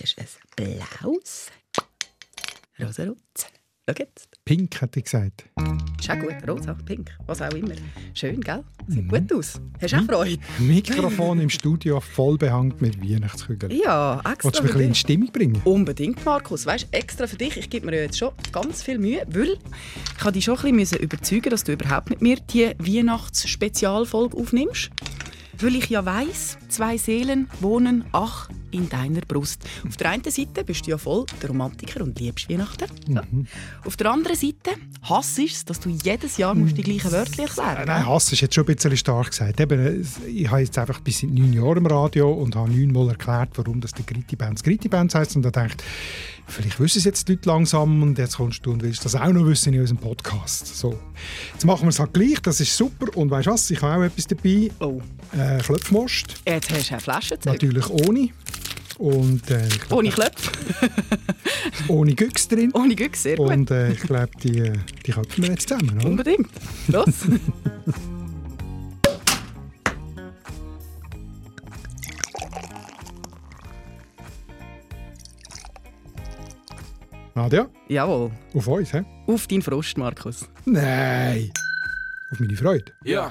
ist ein blaues, rosarot. Schau jetzt. Pink, hat ich gesagt. Ist auch gut, rosa, pink, was auch immer. Schön, gell? Sieht gut aus. Hast du auch Freude? Mikrofon im Studio voll behangt mit Weihnachtskügeln. Ja, extra Wolltest du mich ein bisschen in. Stimmung bringen? Unbedingt, Markus. Weißt, extra für dich. Ich gebe mir ja jetzt schon ganz viel Mühe, weil ich dich schon ein bisschen überzeugen dass du überhaupt mit mir die Weihnachtsspezialfolge aufnimmst. Weil ich ja weiss, zwei Seelen wohnen, ach, in deiner Brust. Auf der einen Seite bist du ja voll der Romantiker und liebst Weihnachten. So. Auf der anderen Seite hasst es, dass du jedes Jahr musst die gleichen Wörter erklären Äh, Nein, Hass ist jetzt schon ein bisschen stark gesagt. Eben, ich habe jetzt einfach bis seit neun Jahren im Radio und habe neunmal erklärt, warum das die Gritti Bands Gritti Bands heisst. Und da denkt, vielleicht wissen es jetzt die Leute langsam und jetzt kommst du und willst das auch noch wissen in unserem Podcast. So. Jetzt machen wir es halt gleich, das ist super. Und weißt du was, ich habe auch etwas dabei. Oh, Äh, Klöpfmost, jetzt hast du eine Flaschenzeug. natürlich ohne. Und äh, ich glaub, Ohne Klöpfe, ohne Güchs drin. ohne Güchs, sehr gut. Und äh, ich glaube, die, äh, die köpfen wir jetzt zusammen. Oder? Unbedingt. Los. Nadja, Jawohl. auf uns, hä? Auf deinen Frust, Markus. Nein! Auf meine Freude. Ja.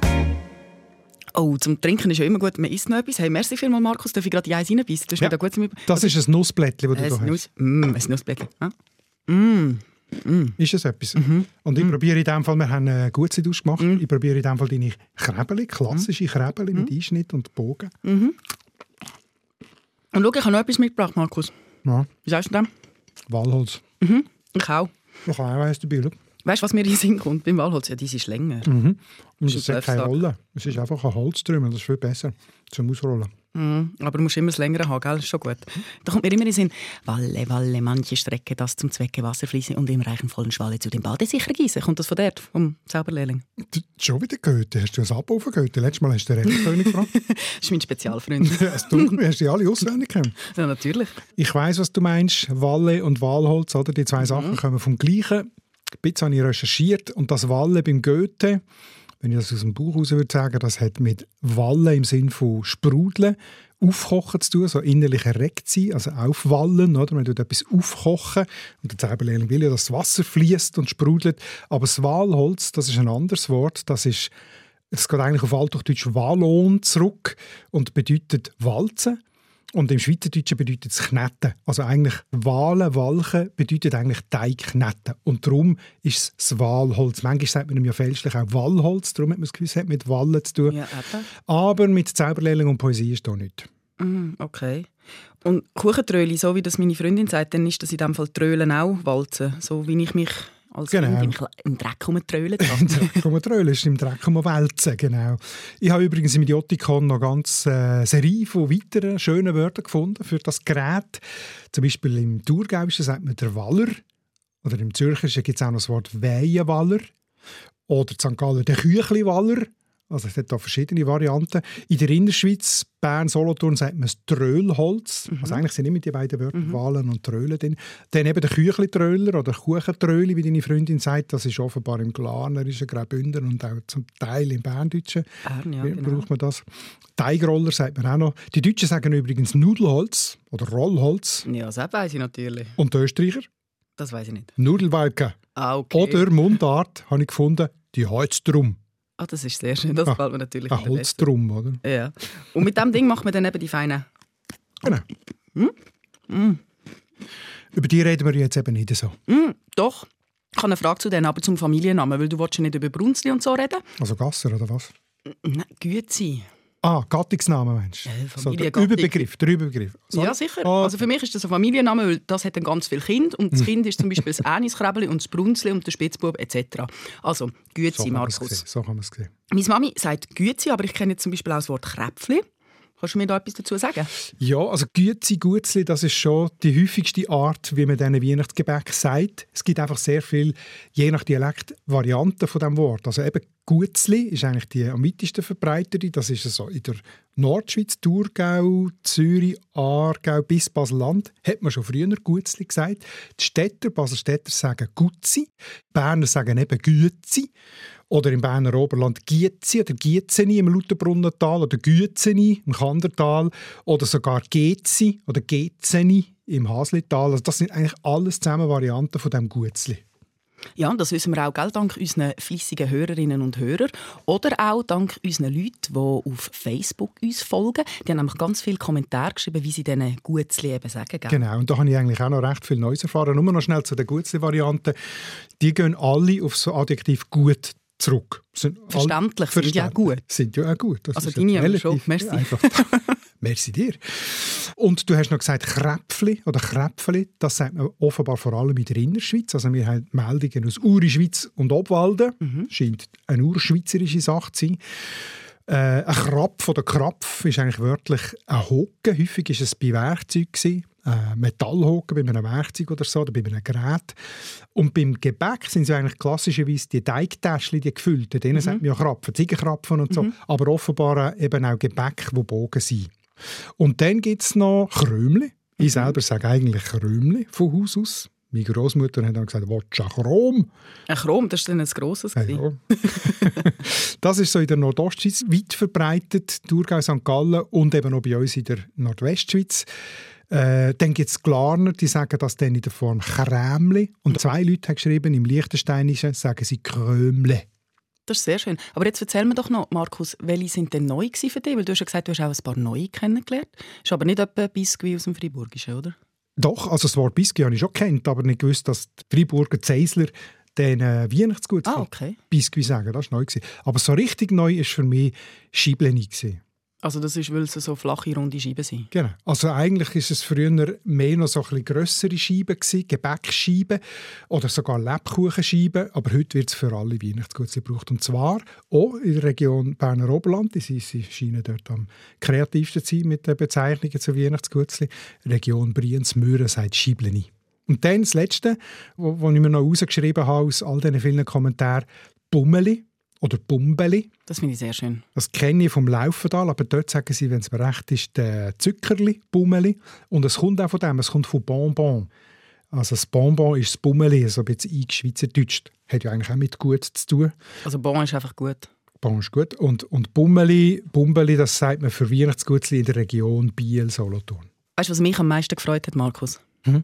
Oh, zum Trinken ist ja immer gut, man isst noch etwas. Hey, merci vielmals, Markus. Darf ich gerade die Eis reinbeissen? Das ist Ja. wieder gut. Das ist ein Nussblättchen, das du ein da hast. Nuss. Mm, ein Nussblättchen. Ah. Ist es etwas? Mhm. Und ich probiere in dem Fall, wir haben eine gute ausgemacht, ich probiere in dem Fall deine Krebeli, klassische Krebeli Mhm. mit Einschnitt und Bogen. Und schau, ich habe noch etwas mitgebracht, Markus. Ja, Wie sagst du dem? Walholz. Ich auch. Ich habe auch eins dabei. schau. Weißt du, was mir in den Sinn kommt beim Walholz? Ja, die ist länger. Und Ist es hat keine. Rolle. Es ist einfach ein Holztrümmel, das ist viel besser zum Ausrollen. Mhm. Aber du musst immer das Längere haben, gell? Das ist schon gut. Da kommt mir immer in den Sinn, Walle, Walle, manche Strecke das zum Zwecke Wasser fließen und im reichen vollen Schwalle zu dem Bade sicher gießen. Kommt das von dort, vom Zauberlehrling? Schon wieder Goethe. Hast du ein Abo von Goethe? Letztes Mal hast du den Rechenkönig gefragt. Das ist mein Spezialfreund. Ja, es tut mir, hast du die alle auswendig gekannt. ja, natürlich. Ich weiß, was du meinst. Walle und Walholz, oder? Die zwei Sachen kommen vom Gleichen. Bisschen habe ich recherchiert und das Walle beim Goethe, wenn ich das aus dem Buch heraus würde sagen, das hat mit Walle im Sinn von Sprudeln, Aufkochen zu tun, so innerlich erregt sein, also aufwallen, oder? Man tut etwas aufkochen und der Zauberlehrling will ja, dass das Wasser fließt und sprudelt. Aber das Walholz, das ist ein anderes Wort, das ist es geht eigentlich auf Althochdeutsch Wallon zurück und bedeutet Walzen. Und im Schweizerdeutschen bedeutet es Kneten. Also eigentlich Wahlen, Walchen bedeutet eigentlich Teig kneten. Und darum ist es das Walholz. Manchmal sagt man ihm ja fälschlich auch Wallholz, darum hat man es hat mit Wallen zu tun. Ja. Aber mit Zauberlehrling und Poesie ist da nicht. Mhm, okay. Und Kuchentröli, so wie das meine Freundin sagt, dann ist das in dem Fall Trölen auch Walzen. So wie ich mich als Genau. Kind im, im Dreck rumtrölen Im. Dreck um Trölen, ist im Dreck um Wälzen, genau. Ich habe übrigens im Idiotikon noch eine ganze äh, Serie von weiteren schönen Wörtern gefunden für das Gerät. Zum Beispiel im Thurgauischen sagt man der Waller. Oder im Zürcherischen gibt es auch noch das Wort Weihenwaller. Oder in St. Gallen der Küchliwaller. Also es hat da verschiedene Varianten. In der Innerschweiz, Bern, Solothurn, sagt man das Tröllholz. Also eigentlich sind immer die beiden Wörter Wahlen und Trölen drin. Dann eben der Küchli-Tröller oder Kuchentröli, wie deine Freundin sagt. Das ist offenbar im Glarnerischen, Graubünden und auch zum Teil im Berndeutschen Bern, ja, genau. braucht man das. Teigroller sagt man auch noch. Die Deutschen sagen übrigens Nudelholz oder Rollholz. Ja, das weiß ich natürlich. Und die Österreicher Das weiß ich nicht. Nudelwalken. Ah, okay. Oder Mundart, habe ich gefunden, die Holzdrum. Ah, das ist sehr schön. Das Ah, gefällt mir natürlich Ein besser. Holzdrum, oder? Ja. Und mit dem Ding macht man dann eben die feinen... Genau. Hm? Über die reden wir jetzt eben nicht so. Mm, doch. Ich habe eine Frage zu denen, aber zum Familiennamen, weil du willst ja nicht über Brunzli und so reden. Also Gasser, oder was? Nein, Gützi. Ah, Gattungsnamen meinst du? Ja, so, der. Überbegriff, der Überbegriff. Sorry. Ja, sicher. Ah, Also für mich ist das ein Familienname, weil das hat dann ganz viele Kinder und das Kind ist zum Beispiel das Äniskrebeli und das Brunzli und der Spitzbub etc. Also, so man es Markus. So kann man es sehen. Meine Mami sagt Gützi, aber ich kenne jetzt zum Beispiel auch das Wort Kräpfli. Kannst du mir da etwas dazu sagen? Ja, also Gützi, Gutzli, das ist schon die häufigste Art, wie man diesen Weihnachtsgebäck sagt. Es gibt einfach sehr viele, je nach Dialekt, Varianten von dem Wort. Also eben Gutzli ist eigentlich die am weitesten verbreitete. Das ist so in der Nordschweiz, Thurgau, Zürich, Aargau bis Basel-Land. Hat man schon früher Gutzli gesagt. Die Städter, Baselstädter sagen Gutzi, Berner sagen eben Gützi. Oder im Berner Oberland Gietzi oder Gietzeni im Lauterbrunnental oder Gützeni im Kandertal oder sogar Gezi oder Gezeni im Haslital. Also das sind eigentlich alles zusammen Varianten von dem Gutzli. Ja, und das wissen wir auch gell, dank unseren fleissigen Hörerinnen und Hörer oder auch dank unseren Leuten, die auf Facebook uns folgen. Die haben nämlich ganz viele Kommentare geschrieben, wie sie diesen Gutzli eben sagen. Gell? Genau, und da habe ich eigentlich auch noch recht viel Neues erfahren. Nur noch schnell zu den Gutzli-Varianten. Die gehen alle auf so Adjektiv gut zurück. Sind Verständlich, sind ja gut. Sind ja auch gut. Das also deine ja schon, merci. merci dir. Und du hast noch gesagt Kräpfli oder Kräpfli, das sagt man offenbar vor allem in der Innerschweiz. Also wir haben Meldungen aus Uri-Schweiz und Obwalden. Mhm. Scheint eine urschweizerische Sache zu sein. Äh, ein Krapf oder Krapf ist eigentlich wörtlich ein Hocken. Häufig war es bei Werkzeugen äh, Metallhocken bei einem Werkzeug oder so, oder bei einem Gerät. Und beim Gebäck sind sie eigentlich klassischerweise die Teigtäschchen, die gefüllten. Denen mhm. sagt man ja Krapfen, Ziegenkrapfen und so. Mhm. Aber offenbar eben auch Gebäck, die Bogen sind. Und dann gibt es noch Krömli. Ich mhm. selber sage eigentlich Krömli von Haus aus. Meine Großmutter hat dann gesagt, «Willst du ein Chrom?» Ein Chrom, das ist dann ein grosses ja, ja. Das ist so in der Nordostschweiz weit verbreitet, Thurgau, St. Gallen und eben auch bei uns in der Nordwestschweiz. Äh, dann gibt es Glarner, die sagen das dann in der Form Krämli. Und zwei Leute haben geschrieben, im Liechtensteinischen sagen sie Krömle. Das ist sehr schön. Aber jetzt erzähl mir doch noch, Markus, welche sind denn neu für dich? Weil du hast ja gesagt, du hast auch ein paar neue kennengelernt. Ist aber nicht etwa Biscuit aus dem Friburgischen, oder? Doch, also das Wort Biscuit habe ich schon kennt, aber nicht gewusst, dass die Freiburger Zeisler den äh, Weihnachtsgut ah, okay. Biscuit sagen. Das war neu. Aber so richtig neu war für mich Schibleni. Also das ist, weil es so flache, runde Scheiben sind? Genau. Also eigentlich ist es früher mehr noch so ein grössere Scheiben Gebäckscheiben oder sogar Lebkuchenscheiben, aber heute wird es für alle Weihnachtsgutze gebraucht. Und zwar auch in der Region Berner Oberland, sie, sie scheinen dort am kreativsten zu sein mit den Bezeichnungen zu Weihnachtsgutzli. Region Brienz-Mühren sagt Scheibleni. Und dann das Letzte, was ich mir noch rausgeschrieben habe aus all diesen vielen Kommentaren, Bummeli oder Bumbeli. Das finde ich sehr schön. Das kenne ich vom Laufendal, aber dort sagen sie, wenn es mir recht ist, der Zuckerli, Bummeli. Und es kommt auch von dem, es kommt von Bonbon. Also das Bonbon ist das Bummeli, so ein bisschen eingeschweizerdeutscht. Hat ja eigentlich auch mit gut zu tun. Also Bon ist einfach gut. Bon ist gut. Und, und Bummeli, Bumbeli, das sagt man für Weihnachtsgutzli in der Region Biel-Solothurn. Weißt du, was mich am meisten gefreut hat, Markus? Mhm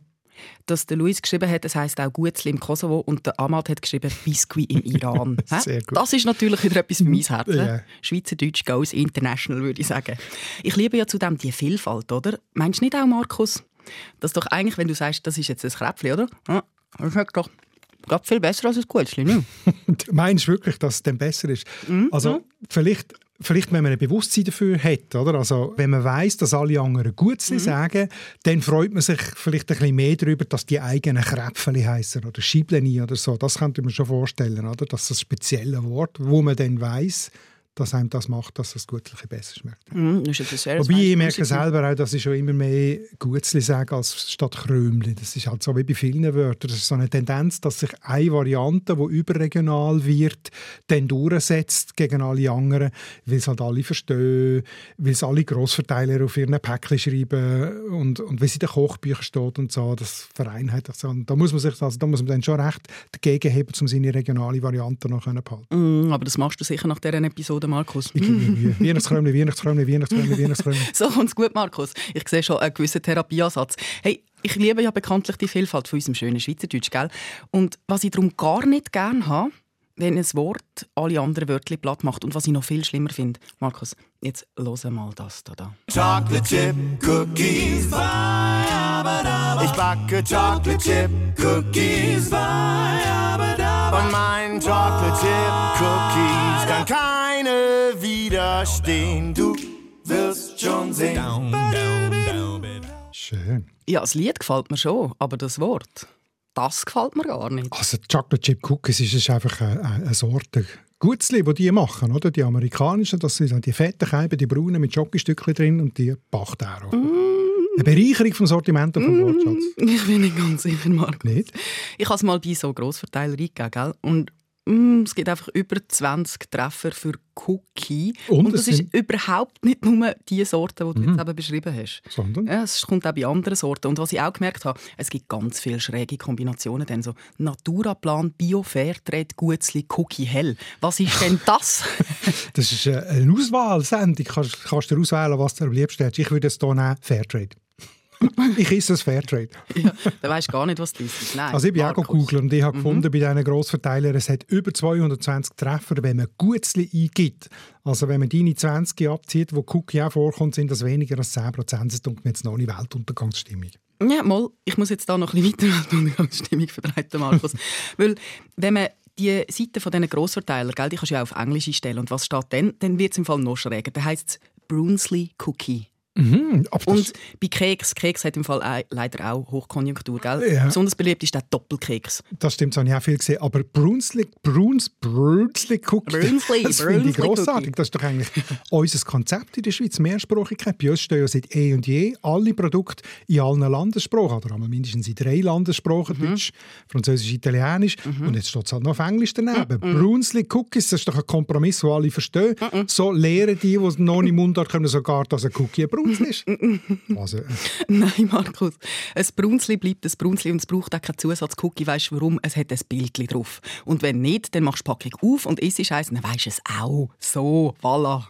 dass der Luis geschrieben hat, es heißt auch Gutzli im Kosovo und der Ahmad hat geschrieben Biscuit im Iran. Sehr gut. Das ist natürlich wieder etwas für mein Herz. Yeah. Schweizerdeutsch goes international, würde ich sagen. Ich liebe ja zudem die Vielfalt, oder? Meinst du nicht auch, Markus, dass doch eigentlich, wenn du sagst, das ist jetzt ein Kräpfchen, oder? Ja, das schmeckt doch gerade viel besser als ein Gutzli, ne? Meinst du wirklich, dass es dann besser ist? Mhm. Also vielleicht vielleicht, wenn man ein Bewusstsein dafür hat, oder? Also, wenn man weiß, dass alle anderen Gutzli mhm. sagen, dann freut man sich vielleicht ein bisschen mehr darüber, dass die eigenen Kräpfeli heißen oder Schibleni oder so. Das könnte man schon vorstellen, oder? Das ist ein spezielles Wort, wo man dann weiß, dass einem das macht, dass das Gutzli besser schmeckt. Mm, das ist Wobei ich merke selber auch, dass ich schon immer mehr Gutzli sage als statt Krömli. Das ist halt so wie bei vielen Wörtern. Das ist so eine Tendenz, dass sich eine Variante, die überregional wird, dann durchsetzt gegen alle anderen, weil es halt alle verstehen, weil es alle Grossverteiler auf ihren Päckchen schreiben und, und wie es in den Kochbüchern steht und so. Das vereinheitlicht so. Da muss man sich also, da muss man dann schon recht dagegen haben, um seine regionale Variante noch zu behalten. Mm, aber das machst du sicher nach dieser Episode oder Markus? Weihnachtsräumchen, Weihnachtsräumchen, Weihnachtsräumchen, Weihnachtsräumchen. so kommt's gut, Markus. Ich sehe schon einen gewissen Therapieansatz. Hey, ich liebe ja bekanntlich die Vielfalt von unserem schönen Schweizerdeutsch, gell? Und was ich darum gar nicht gerne habe, wenn ein Wort alle anderen Wörter platt macht. Und was ich noch viel schlimmer finde, Markus, jetzt hören mal das da. Chocolate Chip Cookies, ich backe Chocolate Chip Cookies, und mein Chocolate Chip Cookies kann keine widerstehen. Du wirst schon sehen. Schön. Ja, das Lied gefällt mir schon, aber das Wort, das gefällt mir gar nicht. Also Chocolate Chip Cookies ist einfach eine, eine Sorte Gutzli, die die machen, oder? Die amerikanischen, das sind die fetten Scheiben, die braunen mit Schokostückchen drin und die Bachtaro. Mm. Eine Bereicherung vom Sortiment vom mm. Wortschatz. Ich bin nicht ganz sicher, Markus. Nicht? Ich habe es mal bei so Grossverteiler eingegeben, gell? Und es gibt einfach über 20 Treffer für Cookie. Und, und das ist überhaupt nicht nur die Sorte, die du mhm. jetzt eben beschrieben hast. Sondern? Ja, es kommt auch bei anderen Sorten. Und was ich auch gemerkt habe, es gibt ganz viele schräge Kombinationen. Dann so Naturaplan, Bio, Fairtrade, Gutzli, Cookie, Hell. Was ist denn das? das ist eine Auswahlsendung. Du kannst, kannst dir auswählen, was du am liebsten hast. Ich würde es hier nehmen, Fairtrade. ich esse das Fairtrade. ja, dann weisst gar nicht, was das ist. Nein, also ich bin Markus. auch gegoogelt und ich habe mhm. gefunden, bei diesen Grossverteilern, es hat über 220 Treffer, wenn man Gutzli eingibt. Also wenn man deine 20 abzieht, wo Cookie auch vorkommt, sind das weniger als 10 Prozent. Das tut mir jetzt noch eine Weltuntergangsstimmung. Ja, mal, ich muss jetzt da noch ein bisschen weiter Weltuntergangsstimmung verbreiten, Markus. Weil, wenn man die Seite von diesen Grossverteilern, gell, die kannst du ja auf Englisch einstellen. Und was steht dann? Dann wird es im Fall noch schräger. Dann heisst es Brunsli Cookie. Mhm, und bei Keks, Keks hat im Fall leider auch Hochkonjunktur, gell? Ja. Besonders beliebt ist der Doppelkeks. Das stimmt, das habe ich auch viel gesehen. Aber Brunsli, Bruns, Brunsli Cookie, Brunsli, das finde ich grossartig. Das ist doch eigentlich unser Konzept in der Schweiz, Mehrsprachigkeit. Bei uns stehen ja seit eh und je alle Produkte in allen Landessprachen, oder mindestens in drei Landessprachen, mhm. Deutsch, Französisch, Italienisch. Mhm. Und jetzt steht es halt noch auf Englisch daneben. Mhm. Brunsli Cookies, das ist doch ein Kompromiss, den alle verstehen. Mhm. So lehren die, die noch nicht Mundart können, sogar, dass ein Cookie ein Brunzli ist. also, äh. Nein, Markus. Ein Brunzli bleibt ein Brunzli und es braucht auch keinen Zusatzcookie. Weißt du warum? Es hat ein Bild drauf. Und wenn nicht, dann machst du die Packung auf und isst eins, dann weisst du es auch. So, voilà.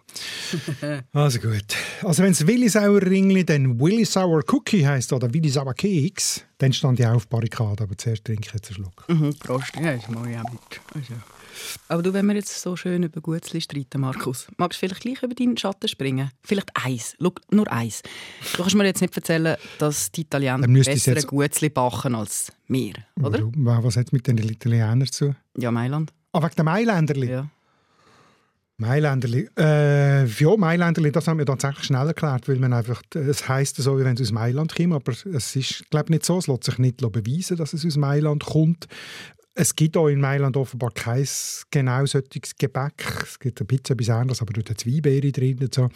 also gut. Also wenn es Willi Sauer Ringli dann Willi Sauer Cookie heisst oder Willi Sauer Keks, dann stand ich auf die Barrikade. Aber zuerst trinke ich jetzt einen Schluck. Mhm, Prost. Ja, ist mal ja mit. Also. Aber du, wenn wir jetzt so schön über Gutzli streiten, Markus, magst du vielleicht gleich über deinen Schatten springen? Vielleicht eins, Schau, nur eins. Du kannst mir jetzt nicht erzählen, dass die Italiener bessere. Gutzli backen als wir, oder? Was hat es mit den Italienern zu? Ja, Mailand. Ah, wegen der Mailänderli? Ja. Mailänderli. Äh, ja, Mailänderli, das haben wir tatsächlich schnell erklärt, weil man einfach, es heisst so, wie wenn es aus Mailand kommt, aber es ist, glaube nicht so. Es lässt sich nicht beweisen, dass es aus Mailand kommt. Es gibt auch in Mailand offenbar kein genau solches Gebäck. Es gibt eine Pizza etwas anderes, aber dort hat Zwiebeere drin. Und so.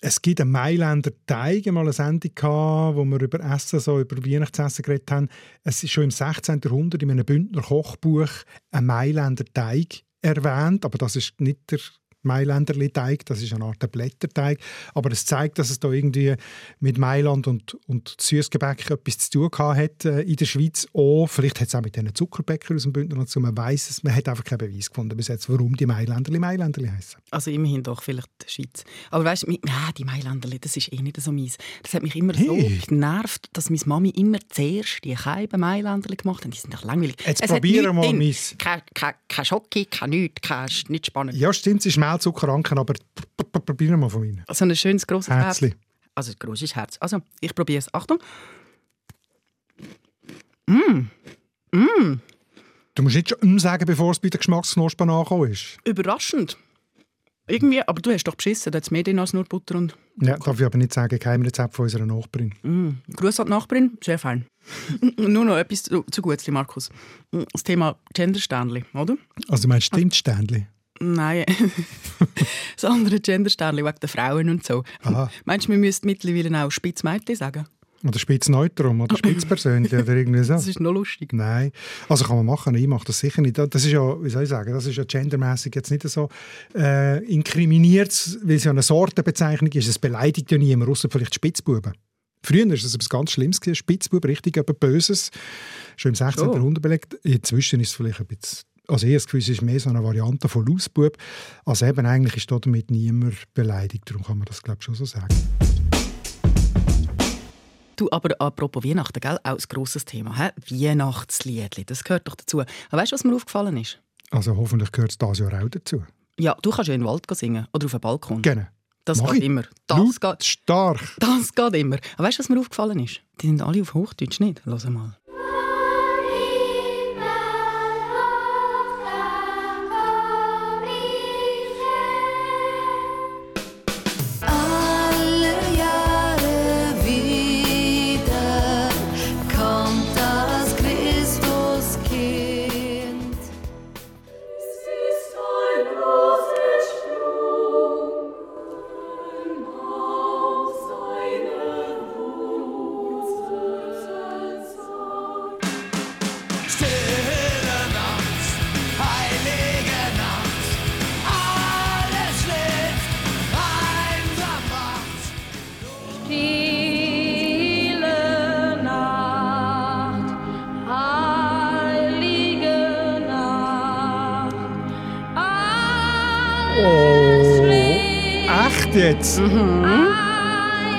Es gibt einen Mailänder Teig, mal eine Sendung gehabt, wo wir über Essen, so über Weihnachtsessen geredet haben. Es ist schon im 16. Jahrhundert in einem Bündner Kochbuch ein Mailänder Teig erwähnt, aber das ist nicht der Mailänderli-Teig, das ist eine Art Blätterteig, aber es zeigt, dass es da irgendwie mit Mailand und, und Süßgebäck etwas zu tun hat äh, in der Schweiz. Auch, vielleicht hat es auch mit diesen Zuckerbäckern aus dem Bündner zu man weiß es, man hat einfach keinen Beweis gefunden bis jetzt, warum die Mailänderli Mailänderli heißen. Also immerhin doch vielleicht die Schweiz. Aber weißt du, die Mailänderli, das ist eh nicht so meins. Das hat mich immer hey. so genervt, dass meine Mami immer zuerst die Scheiben Mailänderli gemacht hat. Die sind doch langweilig. Jetzt probieren wir mal meins. Kein, kein, kein Schocke, kein nichts, kein, nicht spannend. Ja, stimmt, es ist Mehlzuckeranken, aber probieren wir mal von Ihnen. Also ein schönes, grosses Herz. Also ein grosses Herz. Also, ich probiere es. Achtung. Mmh. Mmh. Du musst nicht schon sagen, bevor es bei der Geschmacksknospen angekommen ist. Überraschend. Irgendwie, aber du hast doch beschissen, da hat es mehr drin als nur Butter und... Ja, darf ich aber nicht sagen, kein Rezept von unserer Nachbarin. Mm. Gruß an die Nachbarin, sehr fein. nur noch etwas zu, zu Gutzli, Markus. Das Thema Gendersternli, oder? Also du meinst Tintsternli? Nein, das andere Gendersternli wegen der Frauen und so. Aha. Meinst du, wir müssten mittlerweile auch Spitzmädchen sagen? Oder Spitzneutrum oder Spitzpersönlich oder irgendwie so. Das ist noch lustig. Nein, also kann man machen, ich mache das sicher nicht. Das ist ja, wie soll ich sagen, das ist ja gendermäßig jetzt nicht so äh, inkriminiert, weil es ja eine Sortenbezeichnung ist. Es beleidigt ja niemand, außer vielleicht Spitzbuben. Früher war das etwas ganz Schlimmes, Spitzbub, richtig etwas Böses. Schon im 16. Oh. Jahrhundert belegt. Inzwischen ist es vielleicht ein bisschen also ich habe das Gefühl, es ist mehr so eine Variante von Lausbub. Also eben eigentlich ist damit niemand beleidigt. Darum kann man das, glaube ich, schon so sagen. Du, aber apropos Weihnachten, gell? auch ein grosses Thema. He? Weihnachtsliedli, das gehört doch dazu. Aber weißt du, was mir aufgefallen ist? Also hoffentlich gehört es dieses Jahr auch dazu. Ja, du kannst ja in den Wald singen oder auf dem Balkon. Genau. Das Mach geht ich. immer. Das geht, stark. Das geht immer. Aber weißt du, was mir aufgefallen ist? Die sind alle auf Hochdeutsch nicht. Lass mal. Jetzt? Mhm.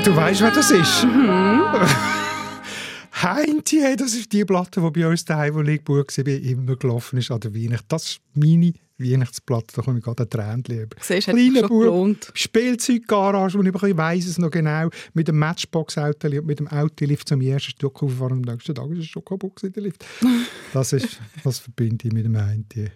Du weißt, wer das ist? Heinti, das ist die Platte, die bei uns daheim, wo ich war, immer gelaufen ist an der Weihnacht. Das ist meine Weihnachtsplatte, da komme ich gerade ein Tränen lieber. Siehst, schon gelohnt. Spielzeuggarage, wo ich, weiss es noch genau, mit dem Matchbox-Auto und mit dem Autolift zum ersten Stück auffahren und am nächsten Tag ist es schon kaputt in der Lift. Das ist, was verbinde ich mit dem Heinti.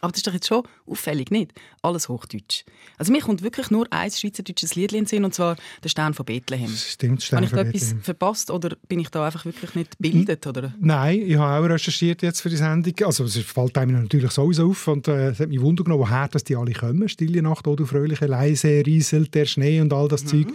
Aber das ist doch jetzt schon auffällig, nicht? Alles Hochdeutsch. Also mir kommt wirklich nur ein schweizerdeutsches Lied in Sinn, und zwar «Der Stern von Bethlehem». Stimmt, Stern Habe ich da etwas verpasst oder bin ich da einfach wirklich nicht gebildet? Oder? Nein, ich habe auch recherchiert jetzt für die Sendung. Also es fällt einem natürlich sowieso auf und äh, es hat mich wundern genommen, woher dass die alle kommen. «Stille Nacht, oh du fröhliche Leise», «Rieselt der Schnee» und all das Zeug.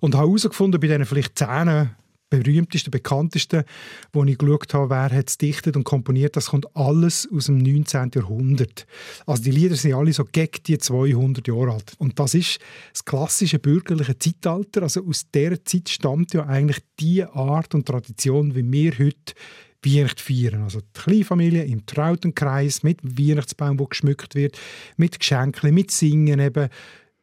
Und habe herausgefunden, bei diesen vielleicht zehn berühmtesten, bekanntesten, wo ich geschaut habe, wer hat es dichtet und komponiert, das kommt alles aus dem 19. Jahrhundert. Also die Lieder sind alle so gegen die 200 Jahre alt. Und das ist das klassische bürgerliche Zeitalter. Also aus dieser Zeit stammt ja eigentlich die Art und Tradition, wie wir heute Weihnachten feiern. Also die Kleinfamilie im trauten Kreis mit dem Weihnachtsbaum, der geschmückt wird, mit Geschenken, mit Singen eben,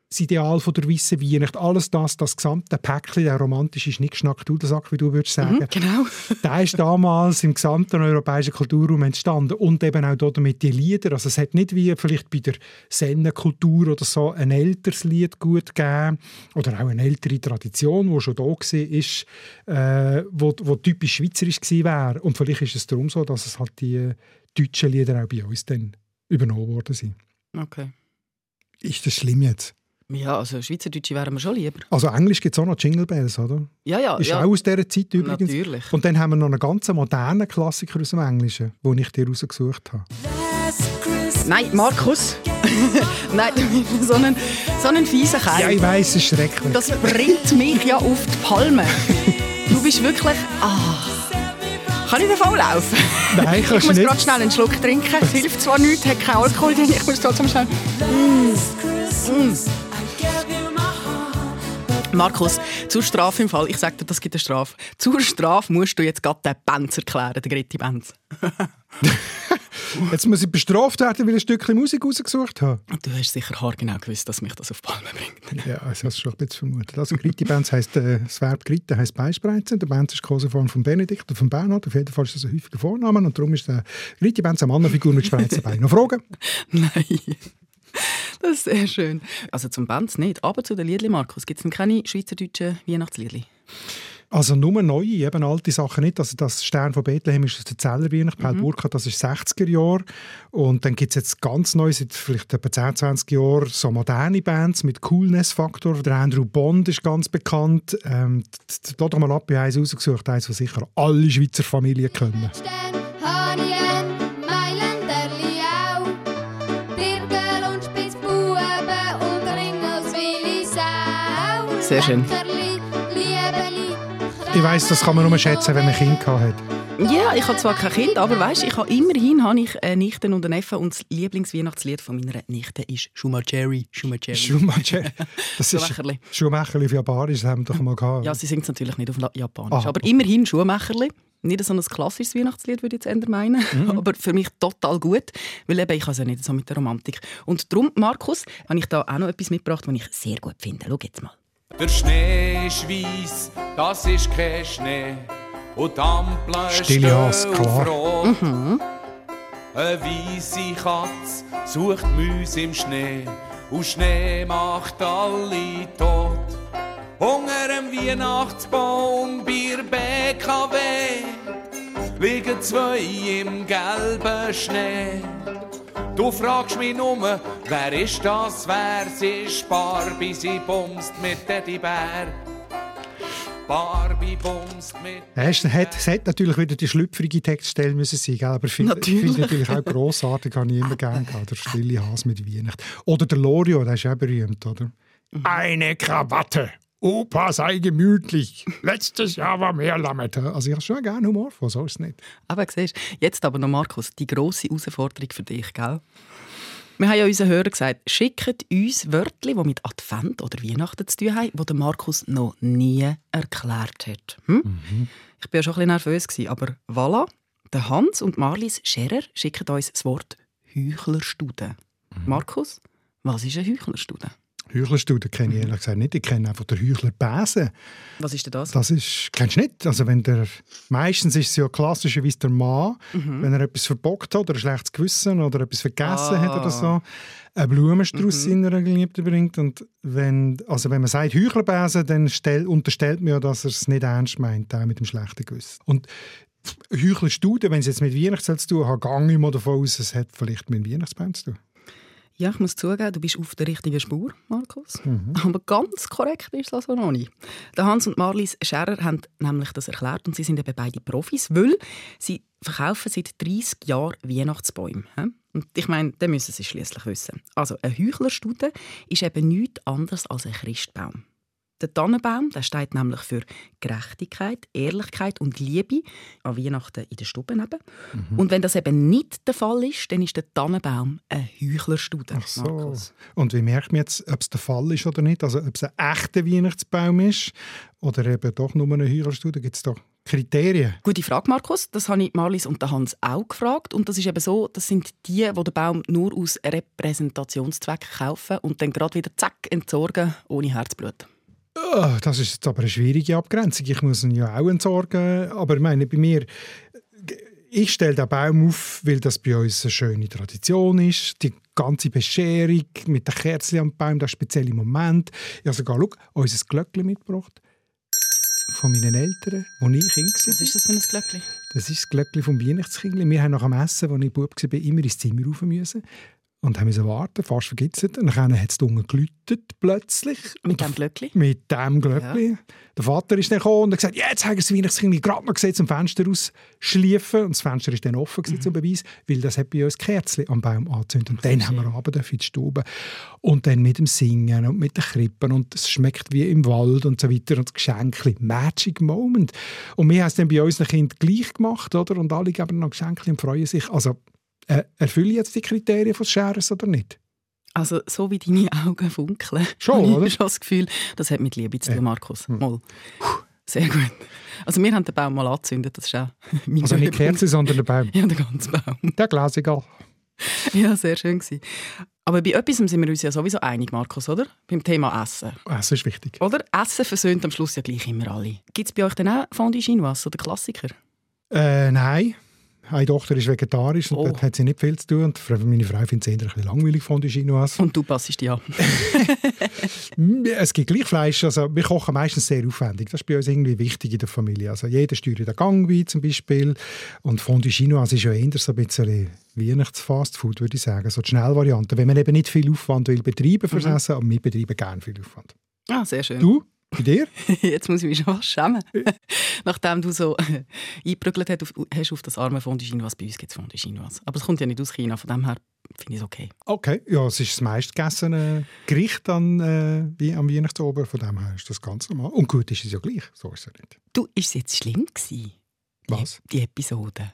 das Ideal von der weißen Weihnacht, alles das, das gesamte Päckchen, der romantische Schnickschnack-Dudelsack, wie du würdest sagen, Mhm, genau. der ist damals im gesamten europäischen Kulturraum entstanden und eben auch damit die Lieder. Also es hat nicht wie vielleicht bei der Sennenkultur oder so ein älteres Lied gut gegeben oder auch eine ältere Tradition, die schon da war, äh, wo, wo typisch schweizerisch gewesen wäre. Und vielleicht ist es darum so, dass es halt die deutschen Lieder auch bei uns dann übernommen worden sind. Okay. Ist das schlimm jetzt? Ja, also Schweizerdeutsche wären wir schon lieber. Also Englisch gibt es auch noch Jingle Bells, oder? Ja, ja. Ist ja. auch aus dieser Zeit übrigens. Natürlich. Und dann haben wir noch einen ganz modernen Klassiker aus dem Englischen, den ich dir rausgesucht habe. Nein, Markus. Nein, so einen, so einen fiesen Kerl. Ja, ich weiss, es ist schrecklich. Das bringt mich ja auf die Palme. Du bist wirklich... Ah. Kann ich davon laufen? Nein, Ich kannst du muss nicht. gerade schnell einen Schluck trinken. Es hilft zwar nichts, hat keinen Alkohol drin. Ich muss trotzdem schnell... Mm. Markus, zur Strafe im Fall, ich sage dir, das gibt eine Strafe. Zur Strafe musst du jetzt gerade den Benz erklären, den Gritti Benz. Jetzt muss ich bestraft werden, weil ich ein Stückchen Musik rausgesucht habe. Und du hast sicher haargenau gewusst, dass mich das auf die Palme bringt. Ja, das hast du schon ein bisschen vermutet. Also Gritti Benz heisst, äh, das Verb Gritti heisst Beispreizen. Der Benz ist Koseform von Benedikt oder von Bernhard. Auf jeden Fall ist das ein häufiger Vorname und darum ist der Gritti Benz eine Mannenfigur mit spreizten Beinen. Noch Fragen? Nein. Das ist sehr schön. Also zum Benz nicht, aber zu den Liedli, Markus. Gibt es denn keine schweizerdeutschen Weihnachtsliedli? Also nur neue, eben alte Sachen nicht. Also das Stern von Bethlehem ist aus der Zeller Weihnacht. Paul Burkhardt, das ist 60er Jahre. Und dann gibt es jetzt ganz neu, seit vielleicht etwa 10, 20 Jahren, so moderne Bands mit Coolness-Faktor. Der Andrew Bond ist ganz bekannt. Ähm, da doch mal ab, ich habe eins rausgesucht, eins, was sicher alle Schweizer Familien kennen. Sehr schön. Ich weiss, das kann man nur schätzen, wenn man Kind hat. Ja, ich habe zwar kein Kind, aber weißt, ich habe immerhin habe ich eine Nichte und einen Neffen und das Lieblingsweihnachtslied von meiner Nichte ist Schumacherry. Schumacherry. Schumacher. Das ist Schumacherli. Schumacherli auf Japanisch, das haben wir doch mal gehabt. Ja, sie singt es natürlich nicht auf Japanisch, Ah, aber okay. immerhin Schuhmacherli. Nicht so ein klassisches Weihnachtslied, würde ich jetzt eher meinen, Mhm. aber für mich total gut, weil eben ich habe es ja nicht so mit der Romantik. Und darum, Markus, habe ich da auch noch etwas mitgebracht, was ich sehr gut finde. Schau jetzt mal. Der Schnee ist weiss, das ist kein Schnee. Und die Ampel ist Stille Hass, klar. rot. Eine weisse Katz sucht Mäuse im Schnee. Und Schnee macht alle tot. Unter dem Weihnachtsbaum bei der BKW liegen zwei im gelben Schnee. Du fragst mich nur, wer ist das, wer sie ist Barbie, sie bumst mit Teddybär. Barbie bumst mit Es hat, es hat natürlich wieder die schlüpfrige Textstelle müssen sein, gell? aber ich finde Natürlich. find natürlich auch grossartig, habe ich immer gerne gehabt, der stille Hase mit Weihnachten. Oder der Lorio, der ist auch berühmt, oder? Eine Krawatte. Opa sei gemütlich. Letztes Jahr war mehr Lametta. Also ich habe schon gerne Humor vor, so ist es nicht. Aber siehst, jetzt aber noch, Markus, die grosse Herausforderung für dich, gell? Wir haben ja unseren Hörern gesagt, schickt uns Wörter, die mit Advent oder Weihnachten zu tun haben, die der Markus noch nie erklärt hat. Hm? Ich war ja schon ein bisschen nervös, gewesen, aber voilà, der Hans und Marlies Scherer schicken uns das Wort Heuchlerstude. Markus, was ist eine Heuchlerstude? Heuchlerstudie kenne ich ehrlich gesagt nicht. Ich kenne einfach den Heuchler Besen. Was ist denn das? Das ist, kennst du nicht? Also wenn der, meistens ist es ja klassischerweise der Mann, Mhm. wenn er etwas verbockt hat oder ein schlechtes Gewissen oder etwas vergessen Ah. hat oder so, einen Blumenstrauß Mhm. seiner Geliebten bringt. Und wenn, also wenn man sagt Heuchlerbesen, dann stell, unterstellt man ja, dass er es nicht ernst meint, auch mit dem schlechten Gewissen. Und Heuchlerstudie, wenn es jetzt mit Weihnachten zu tun hat, gehe ich mal davon aus, es hat vielleicht mit dem Weihnachtsbaum zu tun. Ja, ich muss zugeben, du bist auf der richtigen Spur, Markus. Mhm. Aber ganz korrekt ist das also noch nicht. Der Hans und Marlies Scherer haben nämlich das erklärt und sie sind eben beide Profis, weil sie verkaufen seit 30 Jahren Weihnachtsbäume. Und ich meine, das müssen sie schließlich wissen. Also ein Heuchlerstudie ist eben nichts anderes als ein Christbaum. Der Tannenbaum der steht nämlich für Gerechtigkeit, Ehrlichkeit und Liebe an Weihnachten in der Stube. Eben. Und wenn das eben nicht der Fall ist, dann ist der Tannenbaum ein Heuchlerstudie. Ach so. Markus. Und wie merkt man jetzt, ob es der Fall ist oder nicht? Also ob es ein echter Weihnachtsbaum ist oder eben doch nur eine Heuchlerstudie? Gibt es da Kriterien? Gute Frage, Markus. Das habe ich Marlies und Hans auch gefragt. Und das ist eben so, das sind die, die den Baum nur aus Repräsentationszwecken kaufen und dann gerade wieder zack entsorgen, ohne Herzblut. Ah, das ist jetzt aber eine schwierige Abgrenzung. Ich muss ihn ja auch entsorgen. Aber ich meine, bei mir, ich stelle den Baum auf, weil das bei uns eine schöne Tradition ist. Die ganze Bescherung mit den Kerzen am Baum, der spezielle Moment. Ich habe sogar, schau, unser Glöckchen mitgebracht. Von meinen Eltern, als ich Kind war. Was ist das für ein Glöckchen? Das ist das Glöckchen vom Weihnachtskindli. Wir haben nach dem Essen, als ich Bub war, immer ins Zimmer rauf müssen. Und haben müssen warten, fast vergessen. Und dann hat es unten geläutet, plötzlich. Mit dem Glöckchen? Mit dem Glöckchen. Der Vater ist dann gekommen und hat gesagt, jetzt haben das Weihnachtskind gerade noch gesehen, zum Fenster rausschliefen. Und das Fenster war dann offen gewesen, zum Beweis, weil das hat bei uns Kerzchen am Baum angezündet. Und dann haben wir runter in die Stube. Und dann mit dem Singen und mit den Krippen und es schmeckt wie im Wald und so weiter. Und das Geschenkli, Magic Moment. Und wir haben es dann bei unseren Kindern gleich gemacht, oder? Und alle geben noch Geschenkli und freuen sich. Also, äh, erfülle ich jetzt die Kriterien des Scherens oder nicht? Also, so wie deine Augen funkeln, Schon, habe ich schon das Gefühl, das hat mit Liebe zu tun, Ja. Markus. Hm. Mal. Sehr gut. Also, wir haben den Baum mal angezündet, das ist auch mein Also nicht Höhepunkt. Kerzen, sondern der Baum. Ja, der ganze Baum. Der Glasiger. Ja, sehr schön gewesen. Aber bei etwas sind wir uns ja sowieso einig, Markus, oder? Beim Thema Essen. Das ist wichtig. Oder? Essen versöhnt am Schluss ja gleich immer alle. Gibt es bei euch dann auch Fondue Chinoise oder Klassiker? Äh, nein. Eine Tochter ist vegetarisch und Oh. dort hat sie nicht viel zu tun. Und meine Frau findet es eher ein bisschen langweilig von der Chinoise. Und du passest an. Es gibt gleich Fleisch. Also wir kochen meistens sehr aufwendig. Das ist bei uns irgendwie wichtig in der Familie. Also jeder steuert den Gang wie zum Beispiel. Und Fondue Chinoise ist ja eher so ein bisschen Weihnachtsfastfood, würde ich sagen. So die Schnellvariante. Wenn man eben nicht viel Aufwand will betreiben fürs Essen, aber wir betreiben gerne viel Aufwand. Ah, sehr schön. Du? Bei dir? Jetzt muss ich mich schon schämen. Nachdem du so äh, eingeprügelt hast auf, hast auf das arme Fondue Chinoise, bei uns gibt es Fondue Chinoise. Aber es kommt ja nicht aus China, von dem her finde ich es okay. Okay, ja, es ist das meistgegessene Gericht an, äh, am Weihnachtsober. Von dem her ist das ganz normal. Und gut ist es ja gleich, so ist es nicht. Du, ist es jetzt schlimm gewesen? Was? Die, die Episode?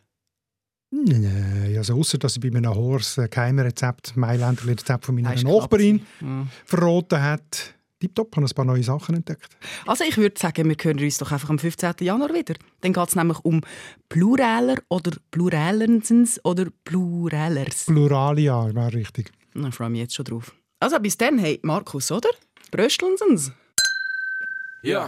Nein, also außer dass ich bei einem Horst ein Geheimrezept, Mailänder Rezept von meiner Nachbarin gewesen. verraten hat. Tipptopp, habe ein paar neue Sachen entdeckt. Also ich würde sagen, wir hören uns doch einfach am 15. Januar wieder. Dann geht es nämlich um Pluraler oder Pluralensens oder Pluralers. Pluralia wäre richtig. Ich freue mich jetzt schon drauf. Also bis dann, hey Markus, oder? Bröstelnsens. Ja.